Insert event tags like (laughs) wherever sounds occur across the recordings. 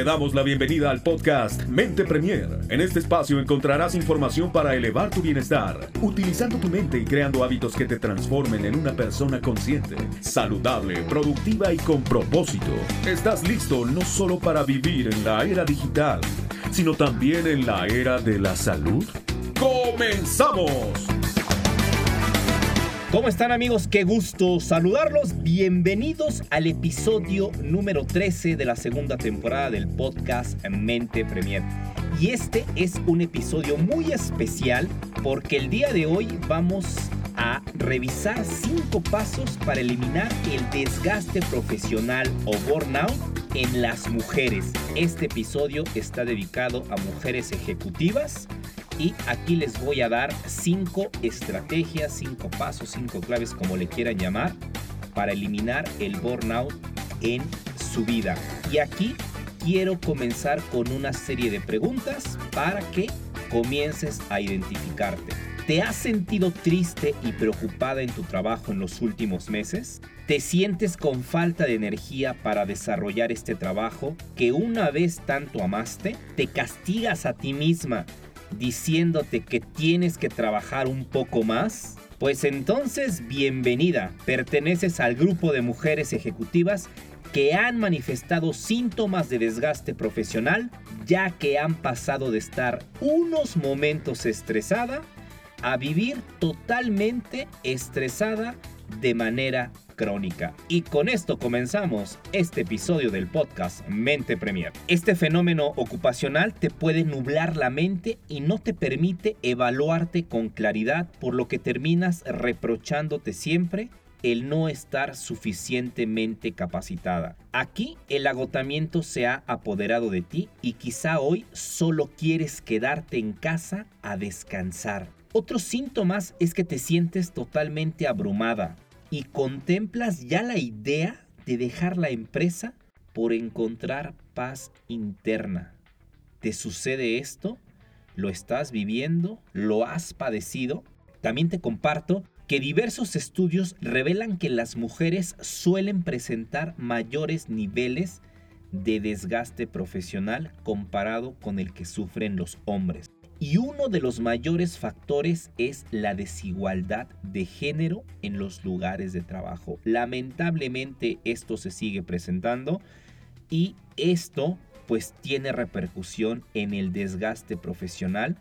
Te damos la bienvenida al podcast Mente Premier. En este espacio encontrarás información para elevar tu bienestar, utilizando tu mente y creando hábitos que te transformen en una persona consciente, saludable, productiva y con propósito. ¿Estás listo no solo para vivir en la era digital, sino también en la era de la salud? ¡Comenzamos! ¿Cómo están amigos? Qué gusto saludarlos. Bienvenidos al episodio número 13 de la segunda temporada del podcast Mente Premier. Y este es un episodio muy especial porque el día de hoy vamos a revisar cinco pasos para eliminar el desgaste profesional o burnout en las mujeres. Este episodio está dedicado a mujeres ejecutivas y aquí les voy a dar cinco estrategias, cinco pasos, cinco claves, como le quieran llamar, para eliminar el burnout en su vida. Y aquí quiero comenzar con una serie de preguntas para que comiences a identificarte. ¿Te has sentido triste y preocupada en tu trabajo en los últimos meses? ¿Te sientes con falta de energía para desarrollar este trabajo que una vez tanto amaste? ¿Te castigas a ti misma diciéndote que tienes que trabajar un poco más? Pues entonces, bienvenida. Perteneces al grupo de mujeres ejecutivas que han manifestado síntomas de desgaste profesional, ya que han pasado de estar unos momentos estresada a vivir totalmente estresada de manera crónica. Y con esto comenzamos este episodio del podcast Mente Premier. Este fenómeno ocupacional te puede nublar la mente y no te permite evaluarte con claridad, por lo que terminas reprochándote siempre el no estar suficientemente capacitada. Aquí el agotamiento se ha apoderado de ti y quizá hoy solo quieres quedarte en casa a descansar. Otros síntomas es que te sientes totalmente abrumada, y contemplas ya la idea de dejar la empresa por encontrar paz interna. ¿Te sucede esto? ¿Lo estás viviendo? ¿Lo has padecido? También te comparto que diversos estudios revelan que las mujeres suelen presentar mayores niveles de desgaste profesional comparado con el que sufren los hombres. Y uno de los mayores factores es la desigualdad de género en los lugares de trabajo. Lamentablemente esto se sigue presentando y esto pues tiene repercusión en el desgaste profesional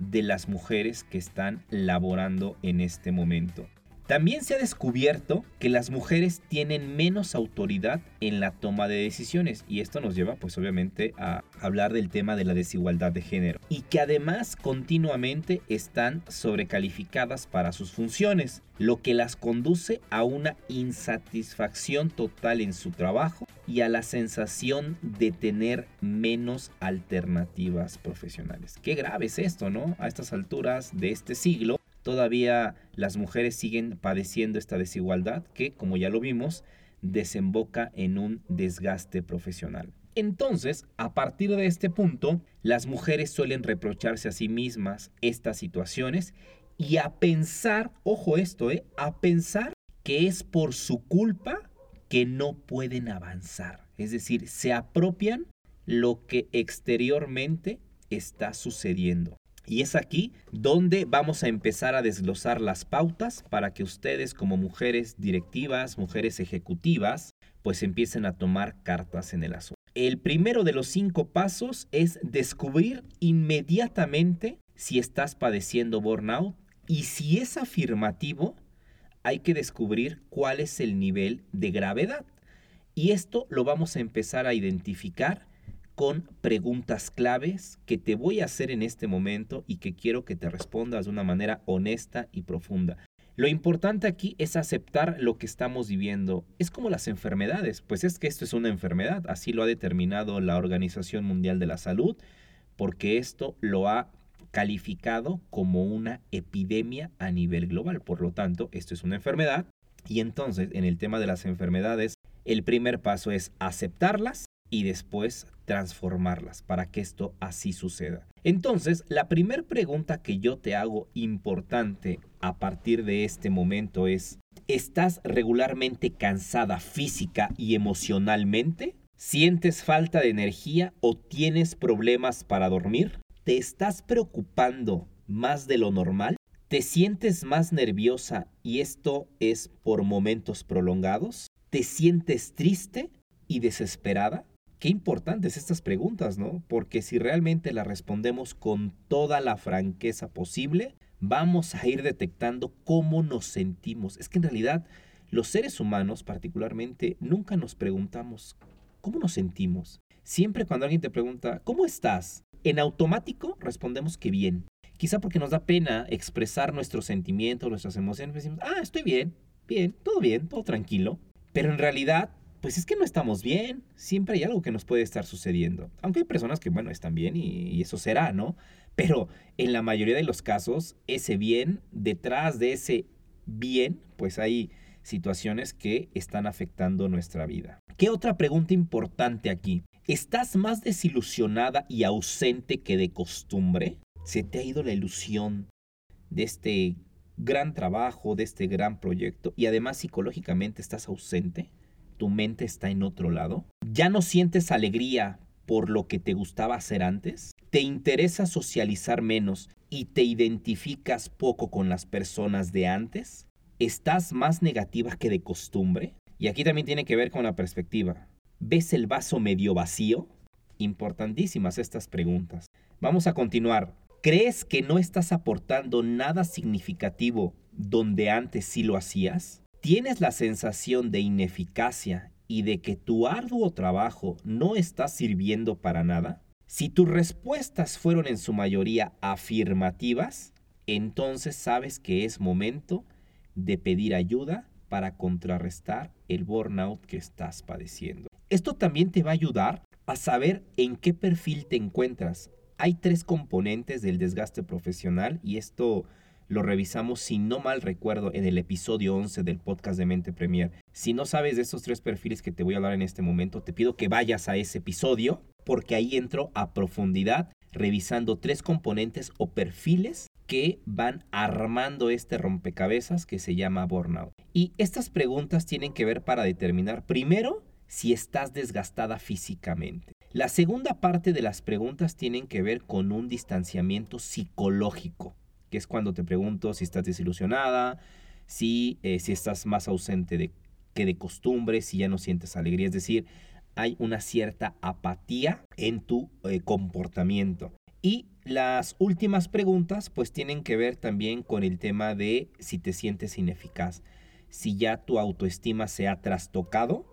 de las mujeres que están laborando en este momento. También se ha descubierto que las mujeres tienen menos autoridad en la toma de decisiones y esto nos lleva pues obviamente a hablar del tema de la desigualdad de género y que además continuamente están sobrecalificadas para sus funciones, lo que las conduce a una insatisfacción total en su trabajo y a la sensación de tener menos alternativas profesionales. Qué grave es esto, ¿no? A estas alturas de este siglo todavía las mujeres siguen padeciendo esta desigualdad que, como ya lo vimos, desemboca en un desgaste profesional. Entonces, a partir de este punto, las mujeres suelen reprocharse a sí mismas estas situaciones y a pensar, ojo esto, ¿eh? a pensar que es por su culpa que no pueden avanzar. Es decir, se apropian lo que exteriormente está sucediendo. Y es aquí donde vamos a empezar a desglosar las pautas para que ustedes como mujeres directivas, mujeres ejecutivas, pues empiecen a tomar cartas en el asunto. El primero de los cinco pasos es descubrir inmediatamente si estás padeciendo burnout y si es afirmativo, hay que descubrir cuál es el nivel de gravedad. Y esto lo vamos a empezar a identificar con preguntas claves que te voy a hacer en este momento y que quiero que te respondas de una manera honesta y profunda. Lo importante aquí es aceptar lo que estamos viviendo. Es como las enfermedades, pues es que esto es una enfermedad, así lo ha determinado la Organización Mundial de la Salud, porque esto lo ha calificado como una epidemia a nivel global. Por lo tanto, esto es una enfermedad y entonces en el tema de las enfermedades, el primer paso es aceptarlas y después transformarlas para que esto así suceda. Entonces, la primera pregunta que yo te hago importante a partir de este momento es, ¿estás regularmente cansada física y emocionalmente? ¿Sientes falta de energía o tienes problemas para dormir? ¿Te estás preocupando más de lo normal? ¿Te sientes más nerviosa y esto es por momentos prolongados? ¿Te sientes triste y desesperada? Qué importantes estas preguntas, ¿no? Porque si realmente las respondemos con toda la franqueza posible, vamos a ir detectando cómo nos sentimos. Es que en realidad los seres humanos particularmente nunca nos preguntamos cómo nos sentimos. Siempre cuando alguien te pregunta, ¿cómo estás? En automático respondemos que bien. Quizá porque nos da pena expresar nuestros sentimientos, nuestras emociones. Decimos, ah, estoy bien, bien, todo bien, todo tranquilo. Pero en realidad, pues es que no estamos bien. Siempre hay algo que nos puede estar sucediendo. Aunque hay personas que, bueno, están bien y, y eso será, ¿no? Pero en la mayoría de los casos, ese bien, detrás de ese bien, pues hay situaciones que están afectando nuestra vida. ¿Qué otra pregunta importante aquí? ¿Estás más desilusionada y ausente que de costumbre? ¿Se te ha ido la ilusión de este gran trabajo, de este gran proyecto y además psicológicamente estás ausente? ¿Tu mente está en otro lado? ¿Ya no sientes alegría por lo que te gustaba hacer antes? ¿Te interesa socializar menos y te identificas poco con las personas de antes? ¿Estás más negativa que de costumbre? Y aquí también tiene que ver con la perspectiva. ¿Ves el vaso medio vacío? Importantísimas estas preguntas. Vamos a continuar. ¿Crees que no estás aportando nada significativo donde antes sí lo hacías? ¿Tienes la sensación de ineficacia y de que tu arduo trabajo no está sirviendo para nada? Si tus respuestas fueron en su mayoría afirmativas, entonces sabes que es momento de pedir ayuda para contrarrestar el burnout que estás padeciendo. Esto también te va a ayudar a saber en qué perfil te encuentras. Hay tres componentes del desgaste profesional y esto lo revisamos, si no mal recuerdo, en el episodio 11 del podcast de Mente Premier. Si no sabes de estos tres perfiles que te voy a hablar en este momento, te pido que vayas a ese episodio porque ahí entro a profundidad revisando tres componentes o perfiles que van armando este rompecabezas que se llama burnout. Y estas preguntas tienen que ver para determinar primero si estás desgastada físicamente. La segunda parte de las preguntas tienen que ver con un distanciamiento psicológico que es cuando te pregunto si estás desilusionada, si, eh, si estás más ausente de, que de costumbre, si ya no sientes alegría, es decir, hay una cierta apatía en tu eh, comportamiento. Y las últimas preguntas pues tienen que ver también con el tema de si te sientes ineficaz, si ya tu autoestima se ha trastocado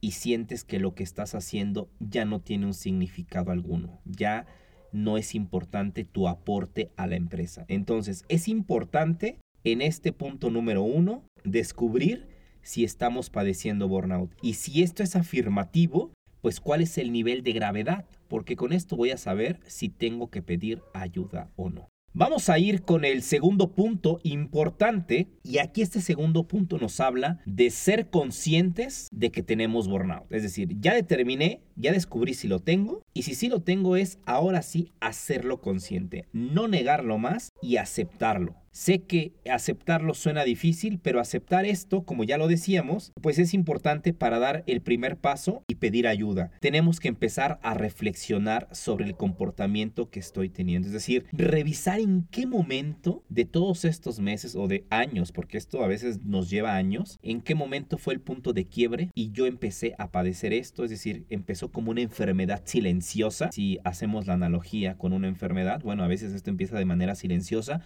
y sientes que lo que estás haciendo ya no tiene un significado alguno, ya no es importante tu aporte a la empresa. Entonces, es importante en este punto número uno descubrir si estamos padeciendo burnout. Y si esto es afirmativo, pues cuál es el nivel de gravedad, porque con esto voy a saber si tengo que pedir ayuda o no. Vamos a ir con el segundo punto importante y aquí este segundo punto nos habla de ser conscientes de que tenemos burnout. Es decir, ya determiné, ya descubrí si lo tengo y si sí lo tengo es ahora sí hacerlo consciente, no negarlo más y aceptarlo. Sé que aceptarlo suena difícil, pero aceptar esto, como ya lo decíamos, pues es importante para dar el primer paso y pedir ayuda. Tenemos que empezar a reflexionar sobre el comportamiento que estoy teniendo, es decir, revisar en qué momento de todos estos meses o de años, porque esto a veces nos lleva años, en qué momento fue el punto de quiebre y yo empecé a padecer esto, es decir, empezó como una enfermedad silenciosa. Si hacemos la analogía con una enfermedad, bueno, a veces esto empieza de manera silenciosa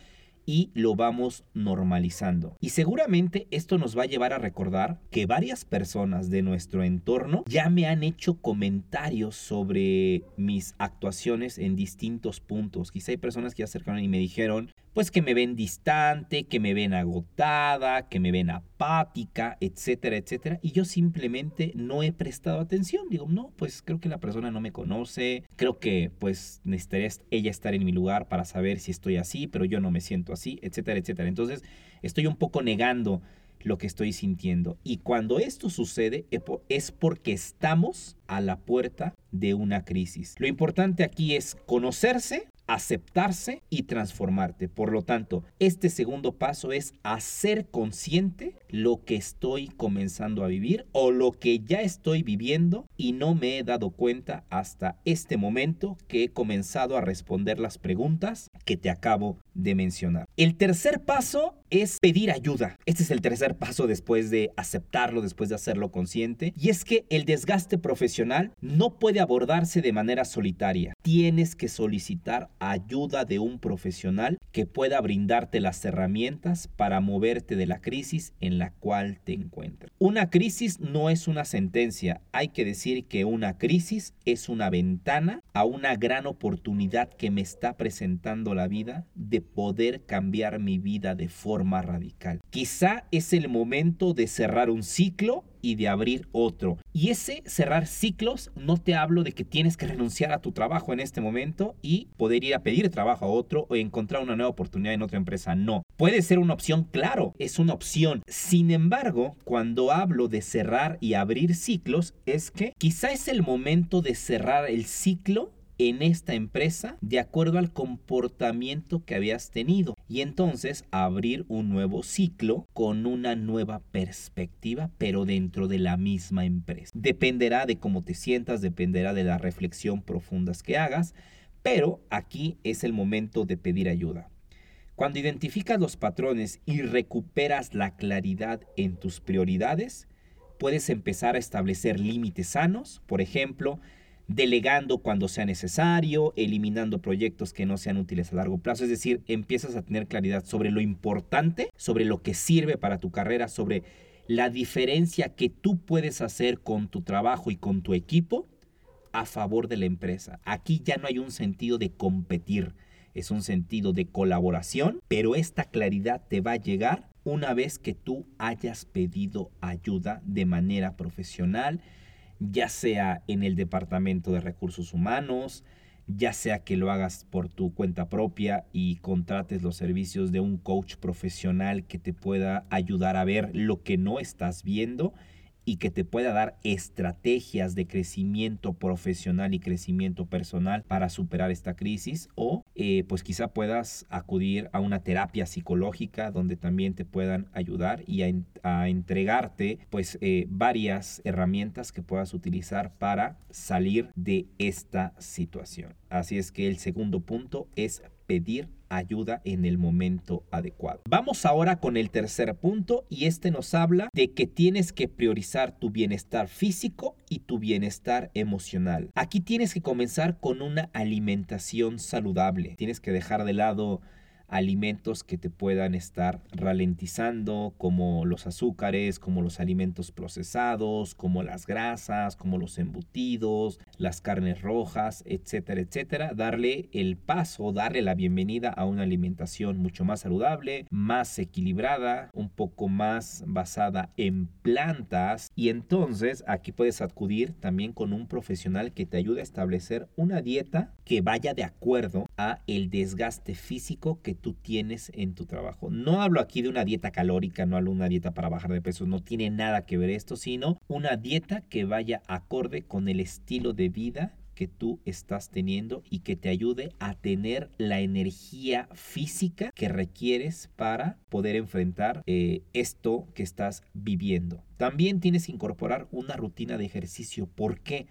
y lo vamos normalizando. Y seguramente esto nos va a llevar a recordar que varias personas de nuestro entorno ya me han hecho comentarios sobre mis actuaciones en distintos puntos. Quizá hay personas que se acercaron y me dijeron, pues que me ven distante, que me ven agotada, que me ven apática, etcétera, etcétera. Y yo simplemente no he prestado atención. Digo, no, pues creo que la persona no me conoce, creo que pues necesitaría ella estar en mi lugar para saber si estoy así, pero yo no me siento así, etcétera, etcétera. Entonces estoy un poco negando lo que estoy sintiendo. Y cuando esto sucede es porque estamos a la puerta de una crisis. Lo importante aquí es conocerse, aceptarse y transformarte. Por lo tanto, este segundo paso es hacer consciente lo que estoy comenzando a vivir o lo que ya estoy viviendo y no me he dado cuenta hasta este momento que he comenzado a responder las preguntas que te acabo de mencionar. El tercer paso es pedir ayuda. Este es el tercer paso después de aceptarlo, después de hacerlo consciente. Y es que el desgaste profesional no puede abordarse de manera solitaria. Tienes que solicitar ayuda de un profesional que pueda brindarte las herramientas para moverte de la crisis en la cual te encuentras. Una crisis no es una sentencia. Hay que decir que una crisis es una ventana a una gran oportunidad que me está presentando la vida de poder cambiar mi vida de forma radical. Quizá es el momento de cerrar un ciclo y de abrir otro. Y ese cerrar ciclos no te hablo de que tienes que renunciar a tu trabajo en este momento y poder ir a pedir trabajo a otro o encontrar una nueva oportunidad en otra empresa. No. Puede ser una opción, claro, es una opción. Sin embargo, cuando hablo de cerrar y abrir ciclos, es que quizá es el momento de cerrar el ciclo en esta empresa de acuerdo al comportamiento que habías tenido y entonces abrir un nuevo ciclo con una nueva perspectiva pero dentro de la misma empresa. Dependerá de cómo te sientas, dependerá de la reflexión profundas que hagas, pero aquí es el momento de pedir ayuda. Cuando identificas los patrones y recuperas la claridad en tus prioridades, puedes empezar a establecer límites sanos, por ejemplo, delegando cuando sea necesario, eliminando proyectos que no sean útiles a largo plazo. Es decir, empiezas a tener claridad sobre lo importante, sobre lo que sirve para tu carrera, sobre la diferencia que tú puedes hacer con tu trabajo y con tu equipo a favor de la empresa. Aquí ya no hay un sentido de competir, es un sentido de colaboración, pero esta claridad te va a llegar una vez que tú hayas pedido ayuda de manera profesional, ya sea en el Departamento de Recursos Humanos, ya sea que lo hagas por tu cuenta propia y contrates los servicios de un coach profesional que te pueda ayudar a ver lo que no estás viendo y que te pueda dar estrategias de crecimiento profesional y crecimiento personal para superar esta crisis o eh, pues quizá puedas acudir a una terapia psicológica donde también te puedan ayudar y a, entregarte pues eh, varias herramientas que puedas utilizar para salir de esta situación. Así es que el segundo punto es pedir ayuda en el momento adecuado. Vamos ahora con el tercer punto y este nos habla de que tienes que priorizar tu bienestar físico y tu bienestar emocional. Aquí tienes que comenzar con una alimentación saludable. Tienes que dejar de lado alimentos que te puedan estar ralentizando, como los azúcares, como los alimentos procesados, como las grasas, como los embutidos, las carnes rojas, etcétera, etcétera. Darle el paso, darle la bienvenida a una alimentación mucho más saludable, más equilibrada, un poco más basada en plantas. Y entonces aquí puedes acudir también con un profesional que te ayude a establecer una dieta que vaya de acuerdo a el desgaste físico que tú tienes en tu trabajo. No hablo aquí de una dieta calórica, no hablo de una dieta para bajar de peso, no tiene nada que ver esto, sino una dieta que vaya acorde con el estilo de vida que tú estás teniendo y que te ayude a tener la energía física que requieres para poder enfrentar eh, esto que estás viviendo. También tienes que incorporar una rutina de ejercicio. ¿Por qué?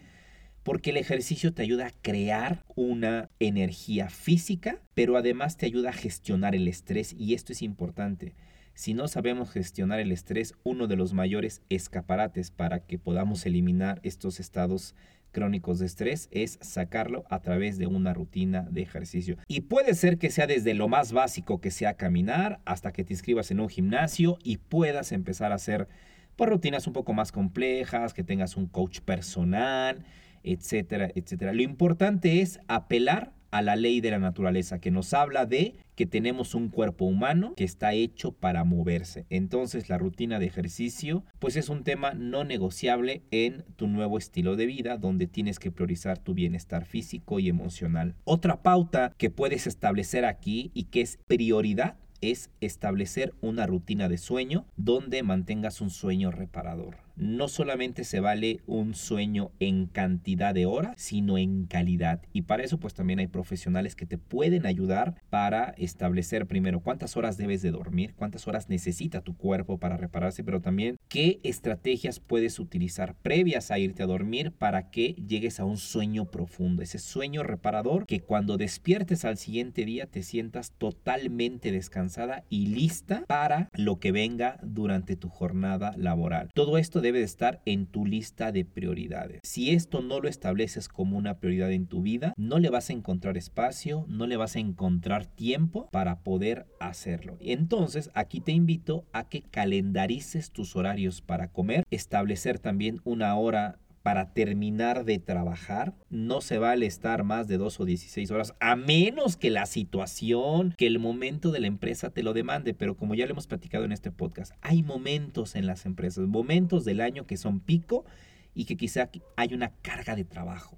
Porque el ejercicio te ayuda a crear una energía física, pero además te ayuda a gestionar el estrés y esto es importante. Si no sabemos gestionar el estrés, uno de los mayores escaparates para que podamos eliminar estos estados crónicos de estrés es sacarlo a través de una rutina de ejercicio. Y puede ser que sea desde lo más básico que sea caminar hasta que te inscribas en un gimnasio y puedas empezar a hacer pues, rutinas un poco más complejas, que tengas un coach personal, etcétera, etcétera. Lo importante es apelar a la ley de la naturaleza que nos habla de que tenemos un cuerpo humano que está hecho para moverse. Entonces la rutina de ejercicio pues es un tema no negociable en tu nuevo estilo de vida donde tienes que priorizar tu bienestar físico y emocional. Otra pauta que puedes establecer aquí y que es prioridad es establecer una rutina de sueño donde mantengas un sueño reparador no solamente se vale un sueño en cantidad de horas, sino en calidad. Y para eso pues también hay profesionales que te pueden ayudar para establecer primero cuántas horas debes de dormir, cuántas horas necesita tu cuerpo para repararse, pero también qué estrategias puedes utilizar previas a irte a dormir para que llegues a un sueño profundo, ese sueño reparador que cuando despiertes al siguiente día te sientas totalmente descansada y lista para lo que venga durante tu jornada laboral. Todo esto debe de estar en tu lista de prioridades. Si esto no lo estableces como una prioridad en tu vida, no le vas a encontrar espacio, no le vas a encontrar tiempo para poder hacerlo. Entonces, aquí te invito a que calendarices tus horarios para comer, establecer también una hora para terminar de trabajar, no se vale estar más de dos o 16 horas, a menos que la situación, que el momento de la empresa te lo demande. Pero como ya lo hemos platicado en este podcast, hay momentos en las empresas, momentos del año que son pico y que quizá hay una carga de trabajo.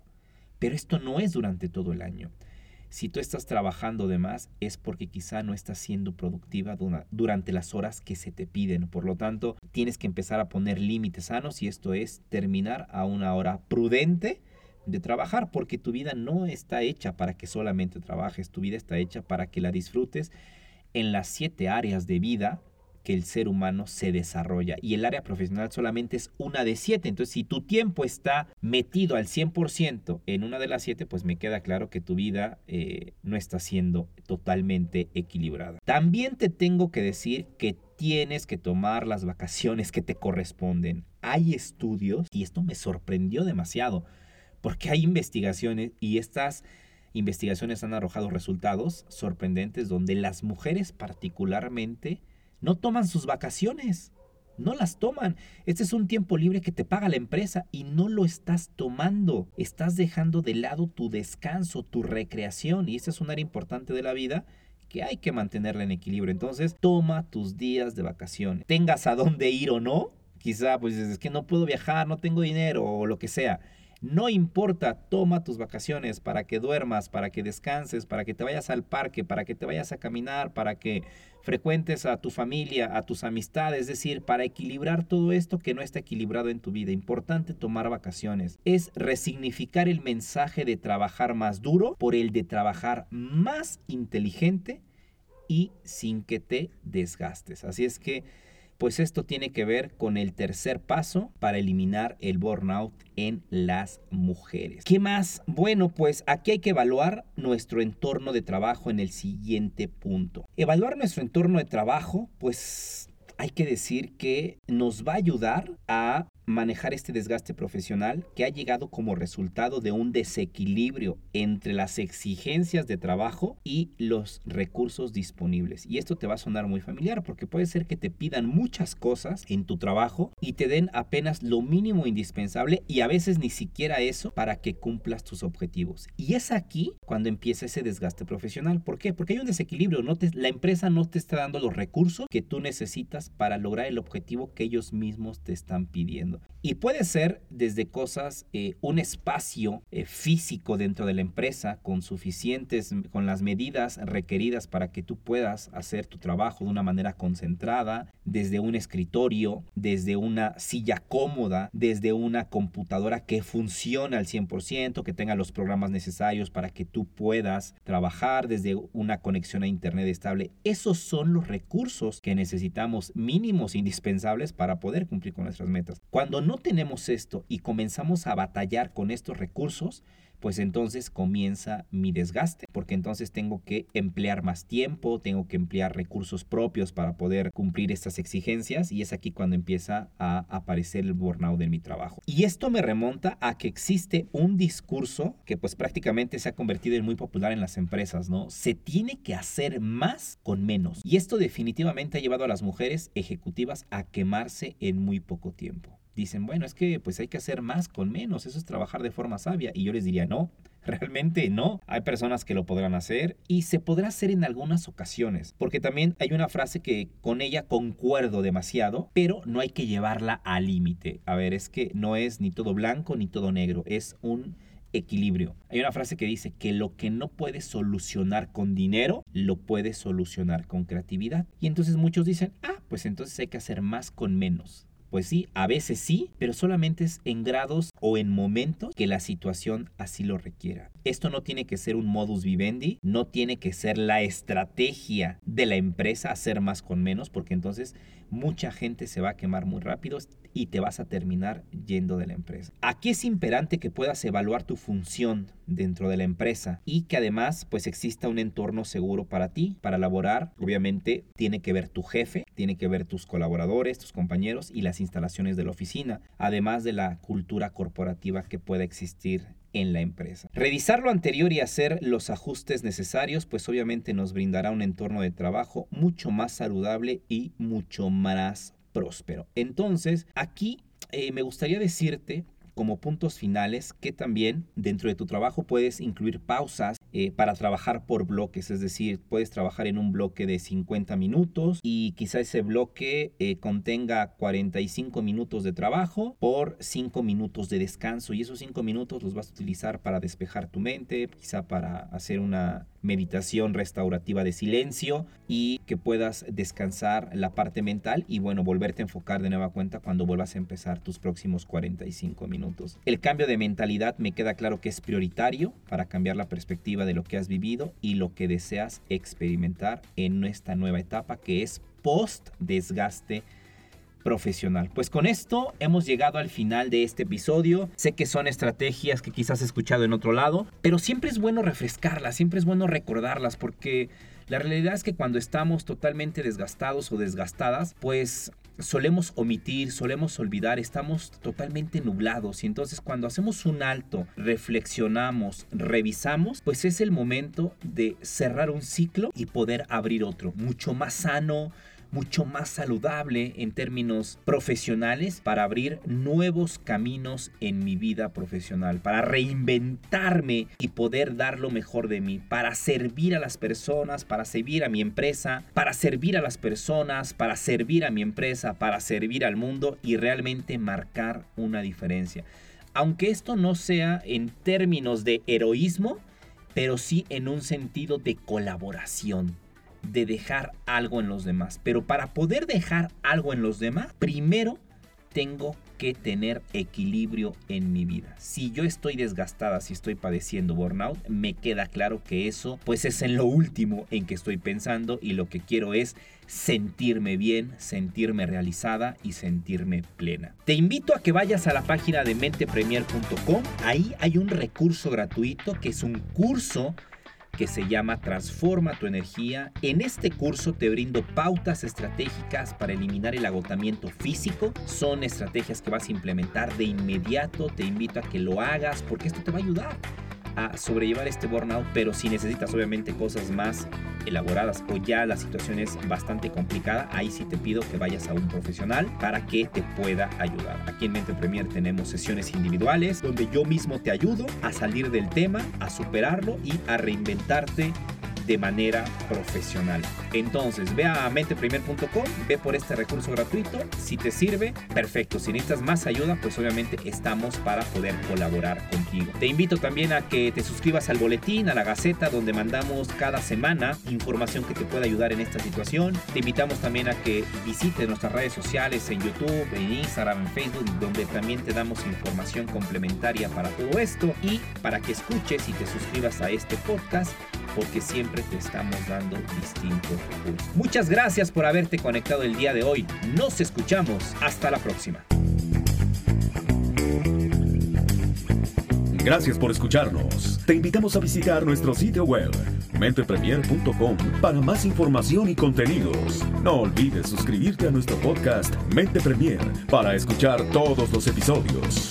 Pero esto no es durante todo el año. Si tú estás trabajando de más es porque quizá no estás siendo productiva durante las horas que se te piden. Por lo tanto, tienes que empezar a poner límites sanos y esto es terminar a una hora prudente de trabajar porque tu vida no está hecha para que solamente trabajes, tu vida está hecha para que la disfrutes en las siete áreas de vida que el ser humano se desarrolla y el área profesional solamente es una de siete. Entonces, si tu tiempo está metido al 100% en una de las siete, pues me queda claro que tu vida eh, no está siendo totalmente equilibrada. También te tengo que decir que tienes que tomar las vacaciones que te corresponden. Hay estudios, y esto me sorprendió demasiado, porque hay investigaciones y estas investigaciones han arrojado resultados sorprendentes donde las mujeres particularmente no toman sus vacaciones. No las toman. Este es un tiempo libre que te paga la empresa y no lo estás tomando. Estás dejando de lado tu descanso, tu recreación. Y esta es un área importante de la vida que hay que mantenerla en equilibrio. Entonces, toma tus días de vacaciones. Tengas a dónde ir o no. Quizá pues es que no puedo viajar, no tengo dinero o lo que sea. No importa, toma tus vacaciones para que duermas, para que descanses, para que te vayas al parque, para que te vayas a caminar, para que frecuentes a tu familia, a tus amistades, es decir, para equilibrar todo esto que no está equilibrado en tu vida. Importante tomar vacaciones. Es resignificar el mensaje de trabajar más duro por el de trabajar más inteligente y sin que te desgastes. Así es que pues esto tiene que ver con el tercer paso para eliminar el burnout en las mujeres. ¿Qué más? Bueno, pues aquí hay que evaluar nuestro entorno de trabajo en el siguiente punto. Evaluar nuestro entorno de trabajo, pues hay que decir que nos va a ayudar a manejar este desgaste profesional que ha llegado como resultado de un desequilibrio entre las exigencias de trabajo y los recursos disponibles. Y esto te va a sonar muy familiar porque puede ser que te pidan muchas cosas en tu trabajo y te den apenas lo mínimo indispensable y a veces ni siquiera eso para que cumplas tus objetivos. Y es aquí cuando empieza ese desgaste profesional. ¿Por qué? Porque hay un desequilibrio. No la empresa no te está dando los recursos que tú necesitas para lograr el objetivo que ellos mismos te están pidiendo. Y puede ser desde cosas, eh, un espacio eh, físico dentro de la empresa con suficientes, con las medidas requeridas para que tú puedas hacer tu trabajo de una manera concentrada, desde un escritorio, desde una silla cómoda, desde una computadora que funcione al 100%, que tenga los programas necesarios para que tú puedas trabajar, desde una conexión a Internet estable. Esos son los recursos que necesitamos mínimos indispensables para poder cumplir con nuestras metas. Cuando no tenemos esto y comenzamos a batallar con estos recursos, pues entonces comienza mi desgaste, porque entonces tengo que emplear más tiempo, tengo que emplear recursos propios para poder cumplir estas exigencias y es aquí cuando empieza a aparecer el burnout en mi trabajo. Y esto me remonta a que existe un discurso que pues prácticamente se ha convertido en muy popular en las empresas, ¿no? Se tiene que hacer más con menos. Y esto definitivamente ha llevado a las mujeres ejecutivas a quemarse en muy poco tiempo dicen, bueno, es que pues hay que hacer más con menos, eso es trabajar de forma sabia. Y yo les diría, no, (laughs) realmente no. Hay personas que lo podrán hacer y se podrá hacer en algunas ocasiones, porque también hay una frase que con ella concuerdo demasiado, pero no hay que llevarla al límite. A ver, es que no es ni todo blanco ni todo negro, es un equilibrio. Hay una frase que dice que lo que no puedes solucionar con dinero, lo puedes solucionar con creatividad. Y entonces muchos dicen, ah, pues entonces hay que hacer más con menos. Pues sí, a veces sí, pero solamente es en grados o en momentos que la situación así lo requiera. Esto no tiene que ser un modus vivendi, no tiene que ser la estrategia de la empresa hacer más con menos, porque entonces mucha gente se va a quemar muy rápido y te vas a terminar yendo de la empresa. Aquí es imperante que puedas evaluar tu función dentro de la empresa y que además pues exista un entorno seguro para ti, para laborar. Obviamente tiene que ver tu jefe, tiene que ver tus colaboradores, tus compañeros y las instalaciones de la oficina, además de la cultura corporativa que pueda existir en la empresa. Revisar lo anterior y hacer los ajustes necesarios, pues obviamente nos brindará un entorno de trabajo mucho más saludable y mucho más próspero. Entonces, aquí eh, me gustaría decirte como puntos finales que también dentro de tu trabajo puedes incluir pausas eh, para trabajar por bloques, es decir, puedes trabajar en un bloque de 50 minutos y quizá ese bloque eh, contenga 45 minutos de trabajo por 5 minutos de descanso. Y esos 5 minutos los vas a utilizar para despejar tu mente, quizá para hacer una meditación restaurativa de silencio y que puedas descansar la parte mental y bueno, volverte a enfocar de nueva cuenta cuando vuelvas a empezar tus próximos 45 minutos. El cambio de mentalidad me queda claro que es prioritario para cambiar la perspectiva de lo que has vivido y lo que deseas experimentar en esta nueva etapa que es post desgaste profesional. Pues con esto hemos llegado al final de este episodio. Sé que son estrategias que quizás has escuchado en otro lado, pero siempre es bueno refrescarlas, siempre es bueno recordarlas porque la realidad es que cuando estamos totalmente desgastados o desgastadas, pues solemos omitir, solemos olvidar, estamos totalmente nublados y entonces cuando hacemos un alto, reflexionamos, revisamos, pues es el momento de cerrar un ciclo y poder abrir otro, mucho más sano, mucho más saludable en términos profesionales para abrir nuevos caminos en mi vida profesional, para reinventarme y poder dar lo mejor de mí, para servir a las personas, para servir a mi empresa, para servir a las personas, para servir a mi empresa, para servir al mundo y realmente marcar una diferencia. Aunque esto no sea en términos de heroísmo, pero sí en un sentido de colaboración de dejar algo en los demás. Pero para poder dejar algo en los demás, primero tengo que tener equilibrio en mi vida. Si yo estoy desgastada, si estoy padeciendo burnout, me queda claro que eso pues es en lo último en que estoy pensando y lo que quiero es sentirme bien, sentirme realizada y sentirme plena. Te invito a que vayas a la página de mentepremier.com. Ahí hay un recurso gratuito que es un curso que se llama Transforma tu energía. En este curso te brindo pautas estratégicas para eliminar el agotamiento físico. Son estrategias que vas a implementar de inmediato. Te invito a que lo hagas porque esto te va a ayudar a sobrellevar este burnout, pero si necesitas obviamente cosas más elaboradas o ya la situación es bastante complicada, ahí sí te pido que vayas a un profesional para que te pueda ayudar. Aquí en Mente Premier tenemos sesiones individuales donde yo mismo te ayudo a salir del tema, a superarlo y a reinventarte de manera profesional. Entonces, ve a menteprimer.com, ve por este recurso gratuito. Si te sirve, perfecto. Si necesitas más ayuda, pues obviamente estamos para poder colaborar contigo. Te invito también a que te suscribas al boletín, a la gaceta, donde mandamos cada semana información que te pueda ayudar en esta situación. Te invitamos también a que visites nuestras redes sociales en YouTube, en Instagram, en Facebook, donde también te damos información complementaria para todo esto y para que escuches y te suscribas a este podcast porque siempre te estamos dando distintos recursos. Muchas gracias por haberte conectado el día de hoy. Nos escuchamos. Hasta la próxima. Gracias por escucharnos. Te invitamos a visitar nuestro sitio web mentepremier.com para más información y contenidos. No olvides suscribirte a nuestro podcast Mente Premier para escuchar todos los episodios.